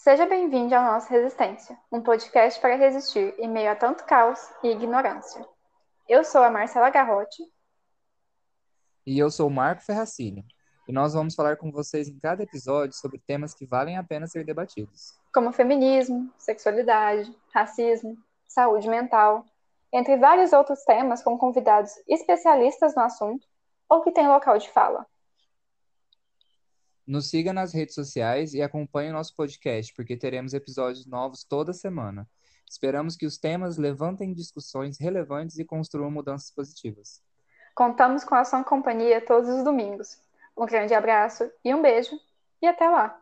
Seja bem-vindo ao nosso Resistência, um podcast para resistir em meio a tanto caos e ignorância. Eu sou a Marcela Garrote. E eu sou o Marco Ferracini. E nós vamos falar com vocês em cada episódio sobre temas que valem a pena ser debatidos. Como feminismo, sexualidade, racismo, saúde mental, entre vários outros temas com convidados especialistas no assunto ou que têm local de fala. Nos siga nas redes sociais e acompanhe o nosso podcast, porque teremos episódios novos toda semana. Esperamos que os temas levantem discussões relevantes e construam mudanças positivas. Contamos com a sua companhia todos os domingos. Um grande abraço e um beijo, e até lá!